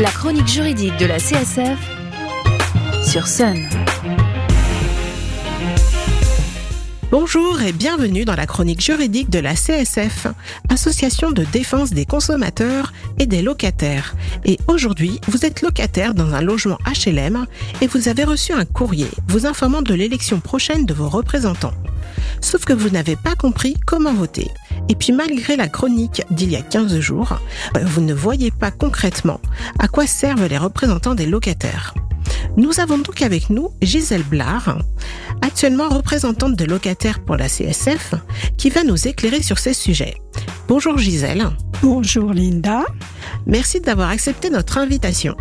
La chronique juridique de la CSF sur Sun. Bonjour et bienvenue dans la chronique juridique de la CSF, Association de défense des consommateurs et des locataires. Et aujourd'hui, vous êtes locataire dans un logement HLM et vous avez reçu un courrier vous informant de l'élection prochaine de vos représentants. Sauf que vous n'avez pas compris comment voter. Et puis malgré la chronique d'il y a 15 jours, vous ne voyez pas concrètement à quoi servent les représentants des locataires. Nous avons donc avec nous Gisèle Blard, actuellement représentante de locataires pour la CSF, qui va nous éclairer sur ces sujets. Bonjour Gisèle. Bonjour Linda. Merci d'avoir accepté notre invitation.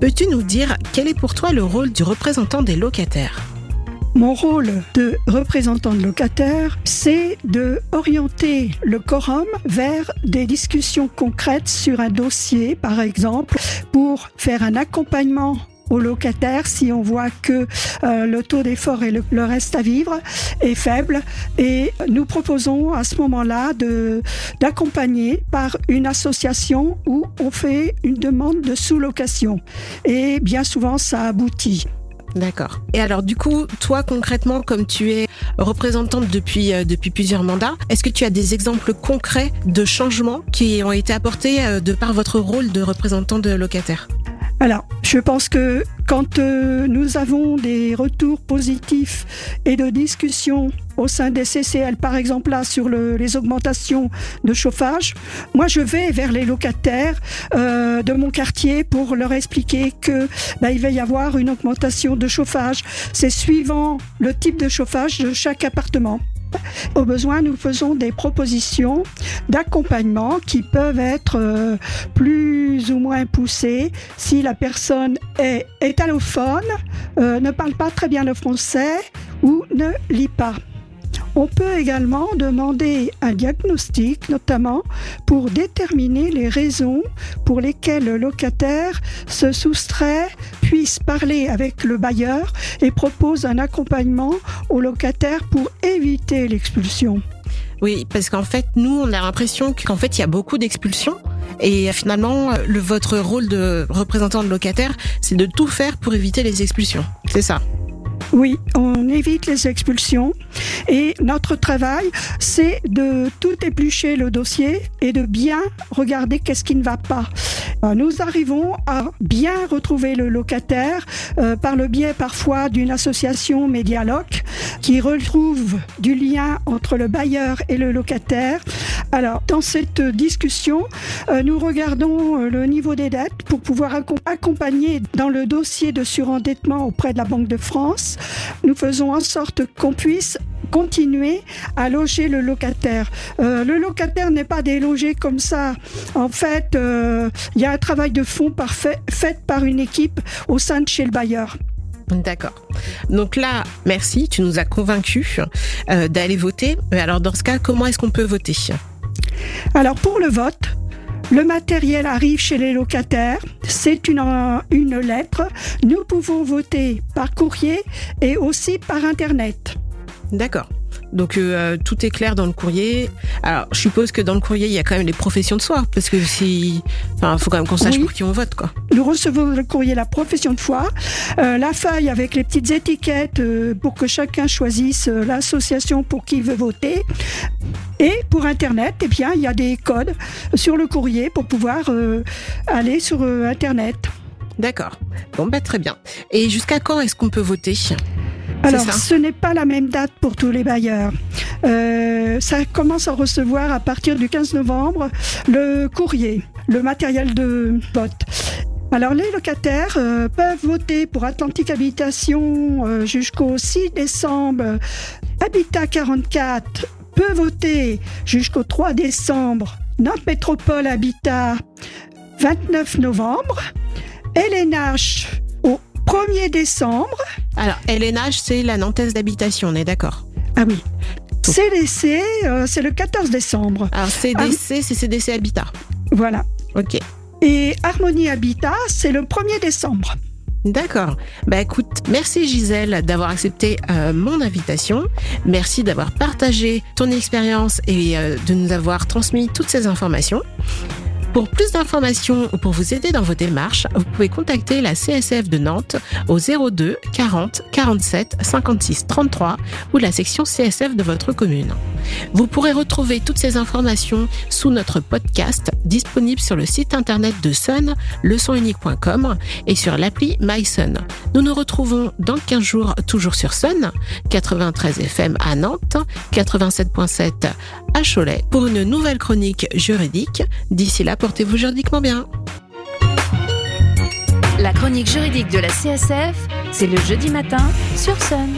Peux-tu nous dire quel est pour toi le rôle du représentant des locataires? Mon rôle de représentant de locataire, c'est de orienter le quorum vers des discussions concrètes sur un dossier, par exemple, pour faire un accompagnement aux locataires si on voit que euh, le taux d'effort et le, reste à vivre est faible et nous proposons à ce moment-là d'accompagner par une association où on fait une demande de sous-location et bien souvent ça aboutit. D'accord. Et alors du coup, toi concrètement, comme tu es représentante depuis euh, depuis plusieurs mandats, est-ce que tu as des exemples concrets de changements qui ont été apportés euh, de par votre rôle de représentant de locataire alors, je pense que quand euh, nous avons des retours positifs et de discussions au sein des CCL, par exemple là sur les augmentations de chauffage, moi je vais vers les locataires euh, de mon quartier pour leur expliquer que bah, il va y avoir une augmentation de chauffage. C'est suivant le type de chauffage de chaque appartement. Au besoin, nous faisons des propositions d'accompagnement qui peuvent être euh, plus ou moins poussées si la personne est, allophone, euh, ne parle pas très bien le français ou ne lit pas. On peut également demander un diagnostic, notamment pour déterminer les raisons pour lesquelles le locataire se soustrait, puisse parler avec le bailleur et propose un accompagnement au locataire pour éviter l'expulsion. Oui, parce qu'en fait, nous, on a l'impression qu'en fait, il y a beaucoup d'expulsions. Et finalement, le, votre rôle de représentant de locataire, c'est de tout faire pour éviter les expulsions. C'est ça. Oui, on évite les expulsions et notre travail, c'est de tout éplucher le dossier et de bien regarder qu'est-ce qui ne va pas. Euh, nous arrivons à bien retrouver le locataire euh, par le biais parfois d'une association Médialoc qui retrouve du lien entre le bailleur et le locataire. Alors, dans cette discussion, euh, nous regardons le niveau des dettes pour pouvoir accompagner dans le dossier de surendettement auprès de la Banque de France. Nous faisons en sorte qu'on puisse continuer à loger le locataire. Euh, le locataire n'est pas délogé comme ça. En fait, euh, il y a un travail de fond parfait, fait par une équipe au sein de chez le bailleur. D'accord. Donc là, merci, tu nous as convaincus euh, d'aller voter. Alors dans ce cas, comment est-ce qu'on peut voter? Alors pour le vote, le matériel arrive chez les locataires, c'est une, lettre. Nous pouvons voter par courrier et aussi par Internet. D'accord. Donc euh, tout est clair dans le courrier. Alors je suppose que dans le courrier il y a quand même les professions de foi parce que si, enfin faut quand même qu'on sache pour qui on vote quoi. Nous recevons le courrier la profession de foi, euh, la feuille avec les petites étiquettes euh, pour que chacun choisisse l'association pour qui il veut voter. Et pour internet, eh bien il y a des codes sur le courrier pour pouvoir aller sur internet. D'accord. Bon bah très bien. Et jusqu'à quand est-ce qu'on peut voter? Alors, ce n'est pas la même date pour tous les bailleurs. Euh, ça commence à recevoir à partir du 15 novembre le courrier, le matériel de vote. Alors les locataires euh, peuvent voter pour Atlantique Habitation euh, jusqu'au 6 décembre. Habitat 44 peut voter jusqu'au 3 décembre. Nantes Métropole Habitat 29 novembre. LNH 1er décembre. Alors, LNH, c'est la Nantaise d'habitation, on est d'accord Ah oui. CDC, euh, c'est le 14 décembre. Alors, CDC, c'est CDC Habitat. Voilà. Ok. Et Harmonie Habitat, c'est le 1er décembre. D'accord. Bah écoute, merci Gisèle d'avoir accepté euh, mon invitation. Merci d'avoir partagé ton expérience et euh, de nous avoir transmis toutes ces informations. Pour plus d'informations ou pour vous aider dans vos démarches, vous pouvez contacter la CSF de Nantes au 02 40 47 56 33 ou la section CSF de votre commune. Vous pourrez retrouver toutes ces informations sous notre podcast disponible sur le site internet de Sun, leçonunique.com et sur l'appli MySun. Nous nous retrouvons dans 15 jours toujours sur Sun, 93 FM à Nantes, 87.7 à Cholet pour une nouvelle chronique juridique. D'ici là, portez-vous juridiquement bien. La chronique juridique de la CSF, c'est le jeudi matin sur Sun.